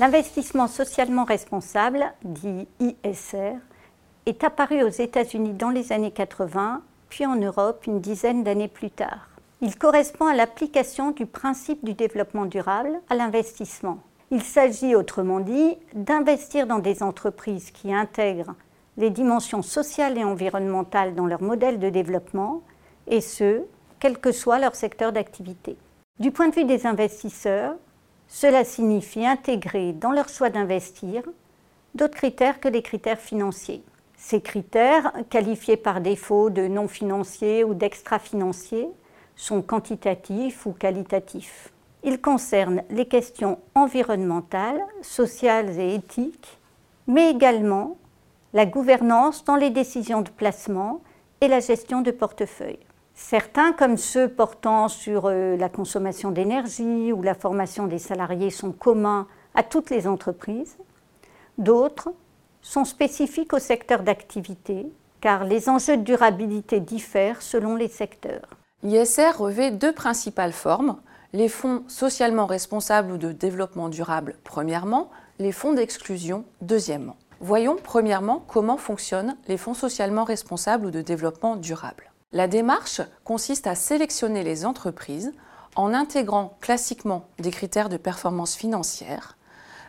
L'investissement socialement responsable, dit ISR, est apparu aux États-Unis dans les années 80, puis en Europe une dizaine d'années plus tard. Il correspond à l'application du principe du développement durable à l'investissement. Il s'agit, autrement dit, d'investir dans des entreprises qui intègrent les dimensions sociales et environnementales dans leur modèle de développement, et ce, quel que soit leur secteur d'activité. Du point de vue des investisseurs, cela signifie intégrer dans leur choix d'investir d'autres critères que les critères financiers. Ces critères, qualifiés par défaut de non financiers ou d'extra-financiers, sont quantitatifs ou qualitatifs. Ils concernent les questions environnementales, sociales et éthiques, mais également la gouvernance dans les décisions de placement et la gestion de portefeuille. Certains, comme ceux portant sur euh, la consommation d'énergie ou la formation des salariés, sont communs à toutes les entreprises. D'autres sont spécifiques au secteur d'activité, car les enjeux de durabilité diffèrent selon les secteurs. L'ISR revêt deux principales formes, les fonds socialement responsables ou de développement durable, premièrement, les fonds d'exclusion, deuxièmement. Voyons premièrement comment fonctionnent les fonds socialement responsables ou de développement durable. La démarche consiste à sélectionner les entreprises en intégrant classiquement des critères de performance financière,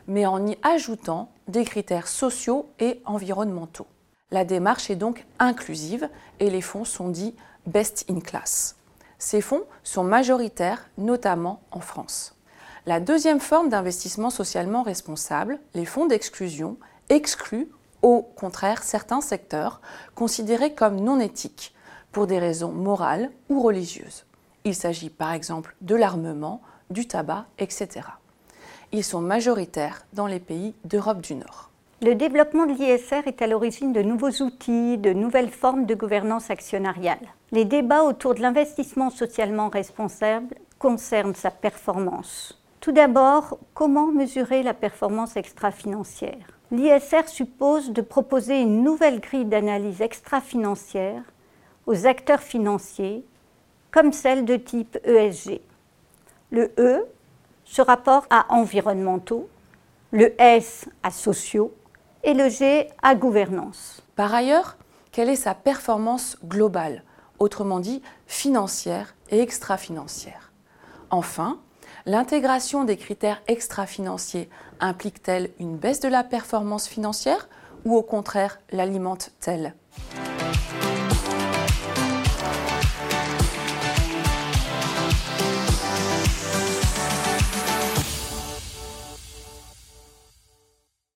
mais en y ajoutant des critères sociaux et environnementaux. La démarche est donc inclusive et les fonds sont dits best in class. Ces fonds sont majoritaires, notamment en France. La deuxième forme d'investissement socialement responsable, les fonds d'exclusion, exclut au contraire certains secteurs considérés comme non éthiques pour des raisons morales ou religieuses. Il s'agit par exemple de l'armement, du tabac, etc. Ils sont majoritaires dans les pays d'Europe du Nord. Le développement de l'ISR est à l'origine de nouveaux outils, de nouvelles formes de gouvernance actionnariale. Les débats autour de l'investissement socialement responsable concernent sa performance. Tout d'abord, comment mesurer la performance extra-financière? L'ISR suppose de proposer une nouvelle grille d'analyse extra-financière aux acteurs financiers, comme celle de type ESG. Le E se rapporte à environnementaux, le S à sociaux et le G à gouvernance. Par ailleurs, quelle est sa performance globale, autrement dit financière et extra-financière? Enfin, L'intégration des critères extra-financiers implique-t-elle une baisse de la performance financière ou au contraire l'alimente-t-elle?